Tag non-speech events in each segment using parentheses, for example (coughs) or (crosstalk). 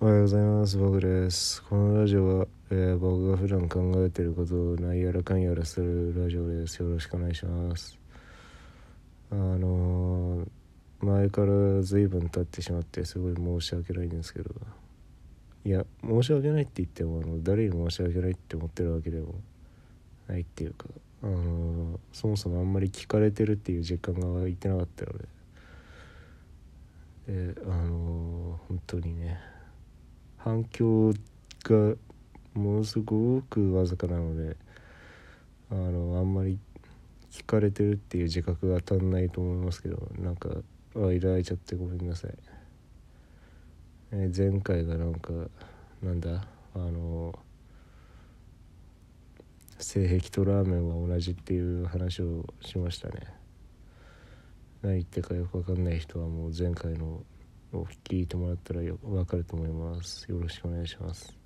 おはようございます。僕です。このラジオは、えー僕が普段考えていることを何やらかんやらするラジオです。よろしくお願いします。あのー前から随分経ってしまってすごい申し訳ないんですけど。いや申し訳ないって言ってもあの誰に申し訳ないって思ってるわけでもないっていうか。あのーそもそもあんまり聞かれてるっていう実感が湧いてなかったので。であのー本当にね反響がものすごくわずかなのであのあんまり聞かれてるっていう自覚が足んないと思いますけどなんかあいられちゃってごめんなさい、え前回がなんかなんだあの性癖とラーメンは同じっていう話をしましたね。何言ってかよくわかんない人はもう前回のを聞いてもらったらよ分かると思います。よろしくお願いします。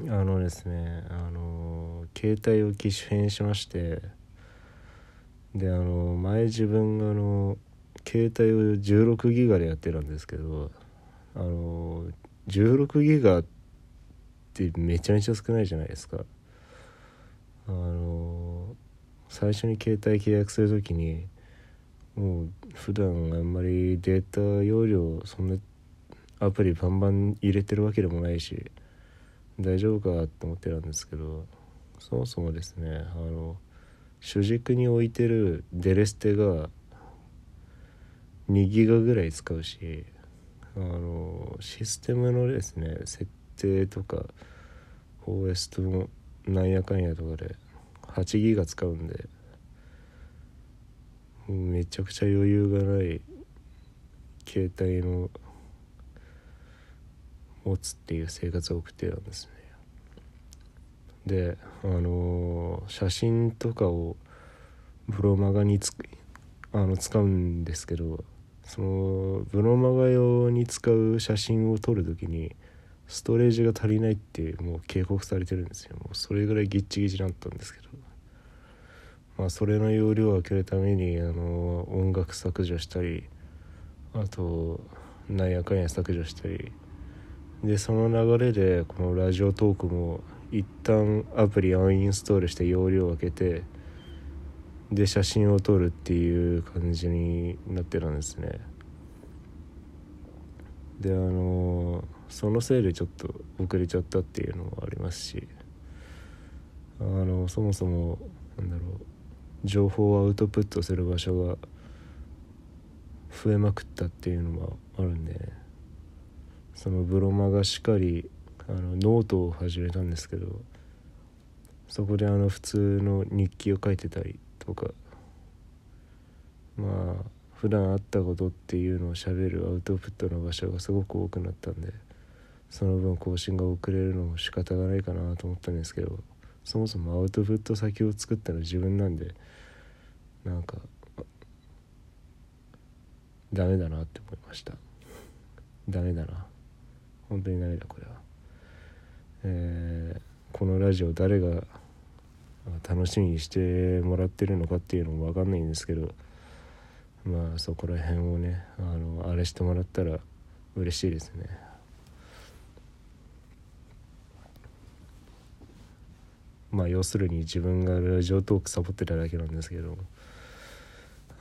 あのですねあの携帯を機種変しましてであの前自分があの携帯を16ギガでやってたんですけどあの16ギガってめちゃめちゃ少ないじゃないですか。あの最初に携帯契約する時にもう普段あんまりデータ容量そんなアプリバンバン入れてるわけでもないし大丈夫かと思ってたんですけどそもそもですねあの主軸に置いてるデレステが2ギガぐらい使うしあのシステムのですね設定とか OS ともなんやかんやとかで8ギガ使うんでめちゃくちゃ余裕がない携帯の持つっていう生活を送ってたんですね。であのー写真とかをブロマガにつあの使うんですけどそのブロマガ用に使う写真を撮る時にストレージが足りないってもう警告されてるんですよ。もうそれぐらいギッチギチだったんですけど。まあそれの容量を空けるためにあの音楽削除したりあとなんやかんや削除したりでその流れでこのラジオトークも一旦アプリアンインストールして容量を空けてで写真を撮るっていう感じになってたんですね。であのそのせいでちょっと遅れちゃったっていうのもありますしあのそもそもなんだろう情報をアウトプットする場所が増えまくったっていうのもあるんで、そのブロマがしっかりあのノートを始めたんですけどそこであの普通の日記を書いてたりとかまあ普段あったことっていうのをしゃべるアウトプットの場所がすごく多くなったんでその分更新が遅れるのも仕方がないかなと思ったんですけどそもそもアウトプット先を作ったの自分なんでなんかダメだなって思いました。ダメだな。本当にダメだこれは。えーこのラジオ誰が楽しみにしてもらってるのかっていうのも分かんないんですけどまあそこら辺をねあのあれしてもらったら嬉しいですね。まあ要するに自分がラジオトークサボってただけなんですけど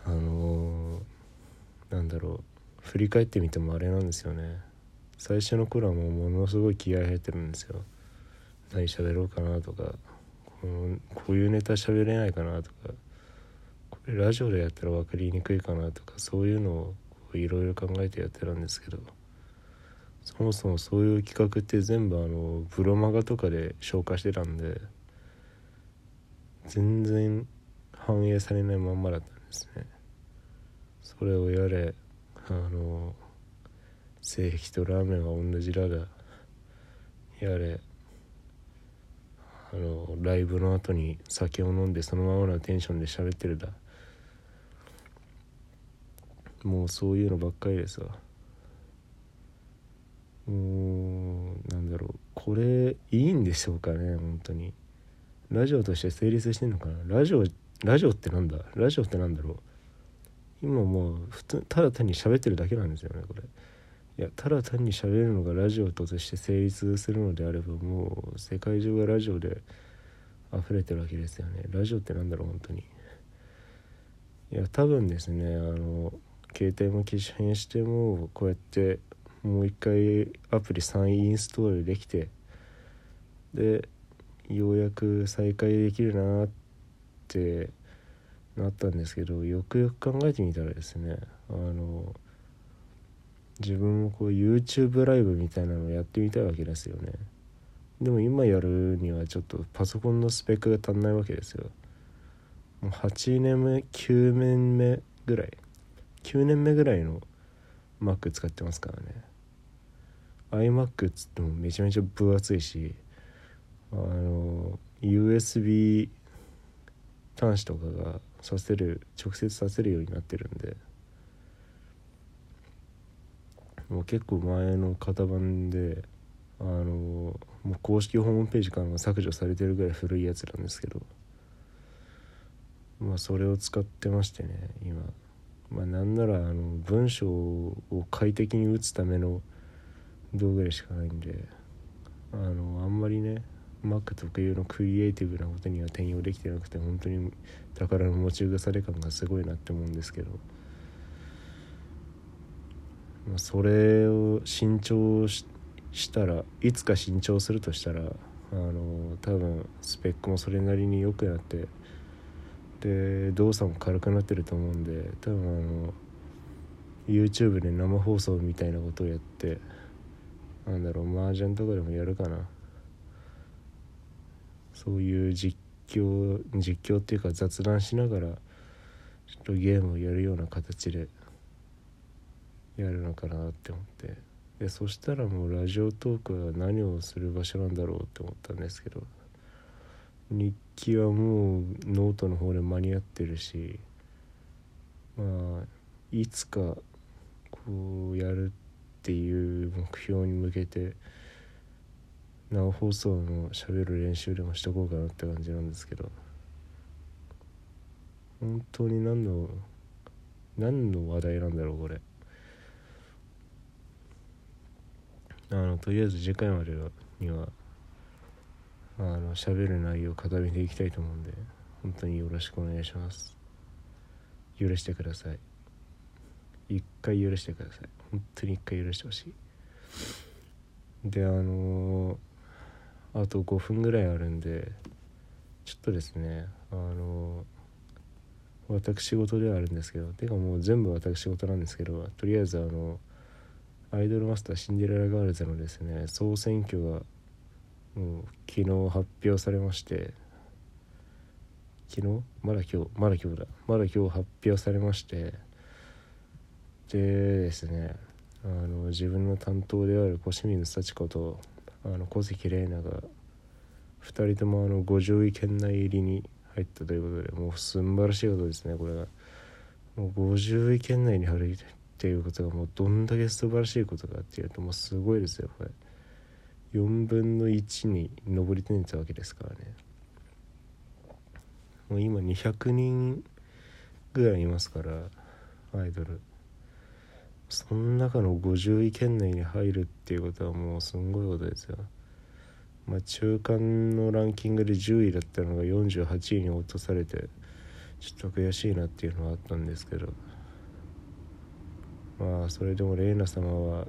あのなんだろう振り返ってみてもあれなんですよね。最初の頃はもうものすごい気合入ってるんですよ。何喋ろうかなとかこのこういうネタ喋れないかなとかこれラジオでやったら分かりにくいかなとかそういうのをいろいろ考えてやってたんですけどそもそもそういう企画って全部あのブロマガとかで消化してたんで全然反映されないまんまだったんですね。それをやれあの性癖とラーメンは同じだだやれあのライブの後に酒を飲んでそのままのテンションで喋ってるだ。もうそういうのばっかりですわ。もうなんだろう。これいいんでしょうかね本当に。ラジオとして成立してんのかな？ラジオラジオってなんだ？ラジオってなんだろう？今もう普通ただ単に喋ってるだけなんですよねこれ。いやただ単に喋るのがラジオとして成立するのであればもう世界中がラジオで溢れてるわけですよね。ラジオってなんだろう本当に。いや多分ですねあの携帯も機種変してもこうやってもう一回アプリ3インストールできてでようやく再開できるなってなったんですけどよくよく考えてみたらですねあの自分もこう YouTube ライブみたいなのをやってみたいわけですよね。でも今やるにはちょっとパソコンのスペックが足んないわけですよ。もう8年目9年目ぐらい。9年目ぐらいの Mac 使ってますからね。iMac っつってもめちゃめちゃ分厚いしあの USB 端子とかがさせる直接させるようになってるんでもう結構前の型番であのもう公式ホームページからも削除されてるぐらい古いやつなんですけどまあそれを使ってましてね今。まあなんならあの文章を快適に打つための道具でしかないんであのあんまりね Mac 特有のクリエイティブなことには転用できてなくて本当に宝の持ち腐れ感がすごいなって思うんですけど、まあ、それを新調したらいつか新調するとしたらあの多分スペックもそれなりに良くなってで動作も軽くなってると思うんで多分あの YouTube で生放送みたいなことをやってなんだろう麻雀とかでもやるかな。そういう実況実況っていうか雑談しながらちょっとゲームをやるような形でやるのかなって思って。でそしたらもうラジオトークは何をする場所なんだろうって思ったんですけど日記はもうノートの方で間に合ってるしまあいつかこうやるっていう目標に向けて生放送のしゃべる練習でもしとこうかなって感じなんですけど。本当に何の何の話題なんだろうこれ。あのとりあえず次回までにはあの喋る内容を固めていきたいと思うんで本当によろしくお願いします。許してください。一回許してください。本当に一回許してほしい。であのーあと5分ぐらいあるんでちょっとですねあの私事ではあるんですけどてかもう全部私事なんですけどとりあえずあのアイドルマスターシンデレラガールズのですね総選挙がもう昨日発表されまして昨日？まだ今日？まだ今日だ。まだ今日発表されましてでですねあの自分の担当である小清水幸子とあの小関玲奈が2人ともあの50位圏内入りに入ったということでもう素晴らしいことですねこれが。もう50位圏内に入るっていうことがもうどんだけ素晴らしいことかっていうともうすごいですよこれ4分の1に上り詰めたわけですからね。もう今200人ぐらいいますからアイドル。その中の50位圏内に入るっていうことはもうすんごいことですよ。まあ、中間のランキングで10位だったのが48位に落とされてちょっと悔しいなっていうのはあったんですけどまあそれでも玲奈様は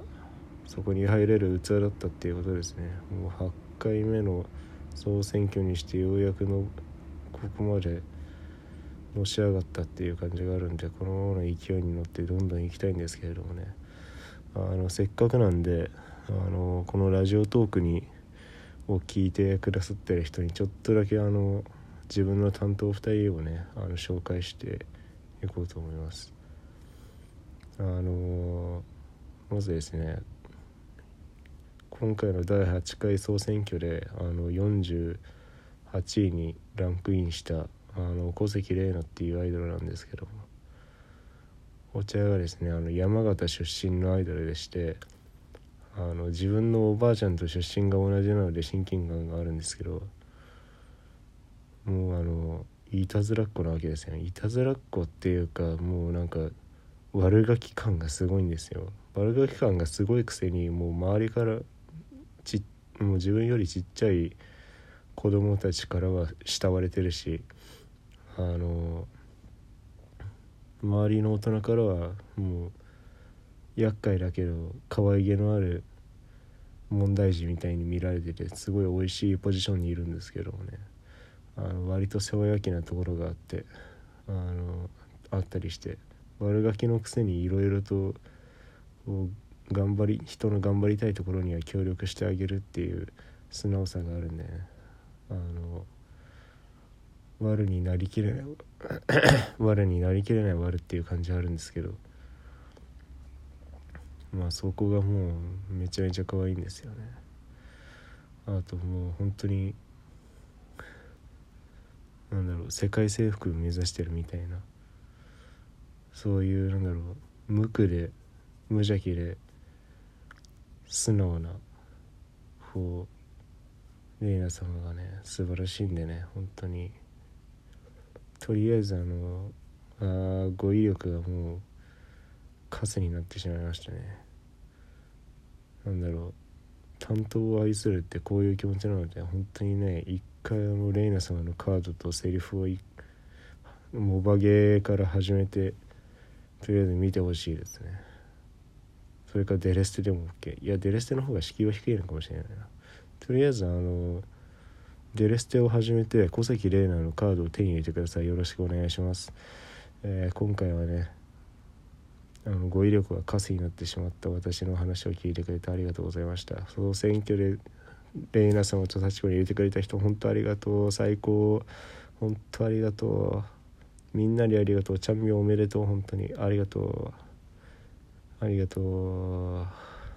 そこに入れる器だったっていうことですねもう8回目の総選挙にしてようやくのここまでのし上がったっていう感じがあるんでこのままの勢いに乗ってどんどん行きたいんですけれどもね。あのせっかくなんであのこのラジオトークにを聞いてくださってる人にちょっとだけあの自分の担当2人をねあの紹介していこうと思います。あのまずですね今回の第8回総選挙であの48位にランクインしたあの小関玲奈っていうアイドルなんですけど。もこちらがですねあの山形出身のアイドルでして。あの自分のおばあちゃんと出身が同じなので親近感があるんですけど。もうあのいたずらっ子なわけですよね。いたずらっ子っていうかもうなんか悪ガキ感がすごいんですよ。悪ガキ感がすごいくせにもう周りからちもう自分よりちっちゃい子供たちからは慕われてるし。あの周りの大人からはもう厄介だけど可愛げのある問題児みたいに見られててすごい美味しいポジションにいるんですけどもね。あの割と世話焼きなところがあってあのあったりして悪ガキのくせにいろいろと頑張り人の頑張りたいところには協力してあげるっていう素直さがあるんで、ね、あの悪になりきれない (coughs) 悪になりきれない悪っていう感じあるんですけどまあそこがもうめちゃめちゃ可愛いんですよね。あともう本当になんだろう世界征服目指してるみたいなそういうなんだろう無垢で無邪気で素直なこうレイナ様がね素晴らしいんでね本当に。とりあえずあのあ語彙力がもうカスになってしまいましたね。なんだろう。担当を愛するってこういう気持ちなので本当にね一回あのレイナ様のカードとセリフをモバゲーから始めてとりあえず見てほしいですね。それかデレステでも OK いやデレステの方が敷居は低いのかもしれないな。とりあえずあのデレステを始めて小関玲奈のカードを手に入れてください。よろしくお願いします、えー、今回はねあの語彙力がカスになってしまった私の話を聞いてくれてありがとうございました。その選挙でレイナ様と幸子に入れてくれた人本当ありがとう。最高。本当ありがとう。みんなにありがとう。チャンミョおめでとう。本当にありがとう。ありがとう。